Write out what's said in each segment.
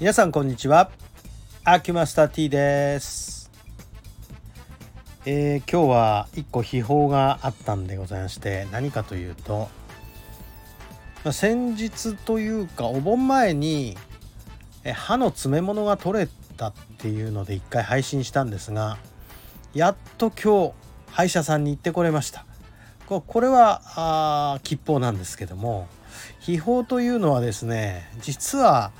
皆さんこんにちは。アキュマスター T です、えー今日は一個秘宝があったんでございまして何かというと、まあ先日というかお盆前に歯の詰め物が取れたっていうので一回配信したんですがやっと今日歯医者さんに行ってこれました。これはあ吉報なんですけども秘宝というのはですね実は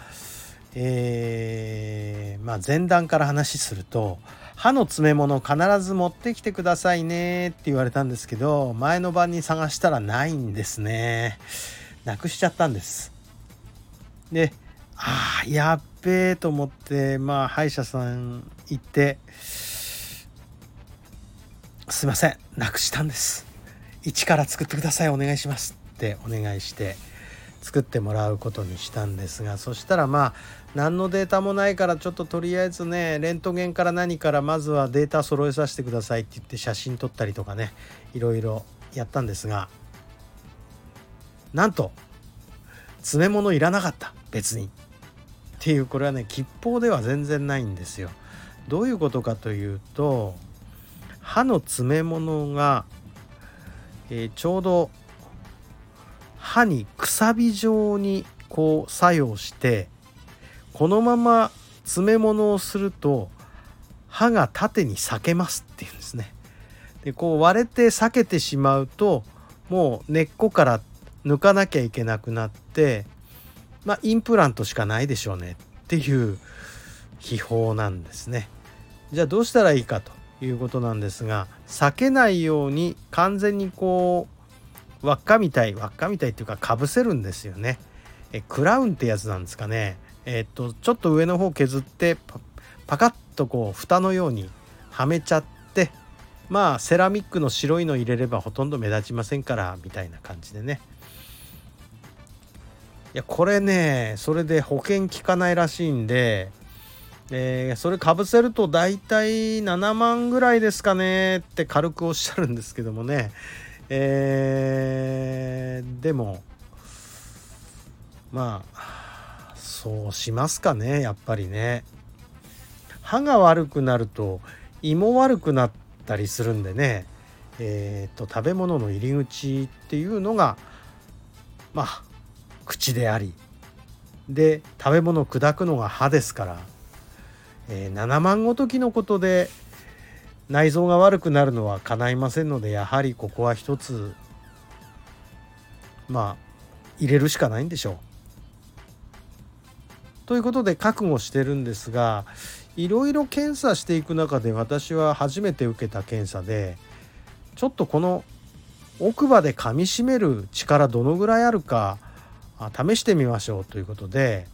えーまあ前段から話すると歯の詰め物必ず持ってきてくださいねって言われたんですけど前の晩に探したらないんですね。なくしちゃったんです。であーやっべえと思ってまあ歯医者さん行ってすいませんなくしたんです。一から作ってくださいお願いしますってお願いして作ってもらうことにしたんですがそしたらまあ何のデータもないからちょっととりあえずねレントゲンから何からまずはデータ揃えさせてくださいって言って写真撮ったりとかねいろいろやったんですがなんと詰め物いらなかった別にっていうこれはね吉報では全然ないんですよ。どういうことかというと歯の詰め物が、えーちょうど歯にくさび状にこう作用してこのまま詰め物をすると歯が縦に裂けますっていうんですね。でこう割れて裂けてしまうともう根っこから抜かなきゃいけなくなってまあインプラントしかないでしょうねっていう秘宝なんですね。じゃあどうしたらいいかということなんですが裂けないように完全にこう輪っかみたい輪っかみたいっていうかかぶせるんですよね。えクラウンってやつなんですかね。えっとちょっと上の方削ってパパカッとこう蓋のようにはめちゃってまあセラミックの白いの入れればほとんど目立ちませんからみたいな感じでね。いやこれねそれで保険効かないらしいんで、えーそれかぶせると大体7万ぐらいですかねって軽くおっしゃるんですけどもねえーでもまあそうしますかねやっぱりね。歯が悪くなると胃も悪くなったりするんでね。えーと食べ物の入り口っていうのがまあ口であり。で食べ物砕くのが歯ですから、えー7万ごときのことで内臓が悪くなるのは叶いませんのでやはりここは一つまあ入れるしかないんでしょう。ということで覚悟してるんですがいろいろ検査していく中で私は初めて受けた検査でちょっとこの奥歯で噛みしめる力どのぐらいあるか試してみましょうということで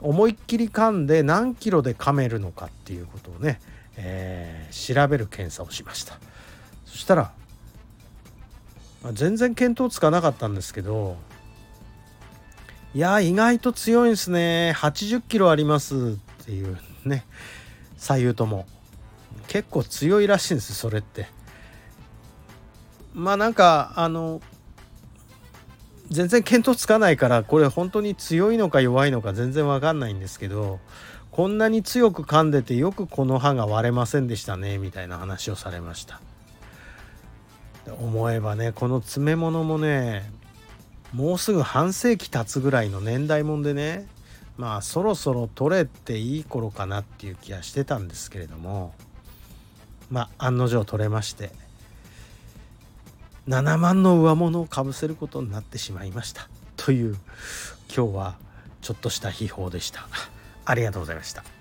思いっきり噛んで何キロで噛めるのかっていうことをね、えー調べる検査をしました。そしたら、まあ全然見当つかなかったんですけどいや意外と強いんですね。80キロあります。っていうね。左右とも。結構強いらしいんですそれって。まあなんかあの全然見当つかないからこれ本当に強いのか弱いのか全然わかんないんですけどこんなに強く噛んでてよくこの歯が割れませんでしたねみたいな話をされました。思えばねこの詰め物もねもうすぐ半世紀経つぐらいの年代もんでねまあそろそろ取れていい頃かなっていう気がしてたんですけれどもまあ案の定取れまして7万の上物をかぶせることになってしまいました。という今日はちょっとした秘宝でした。ありがとうございました。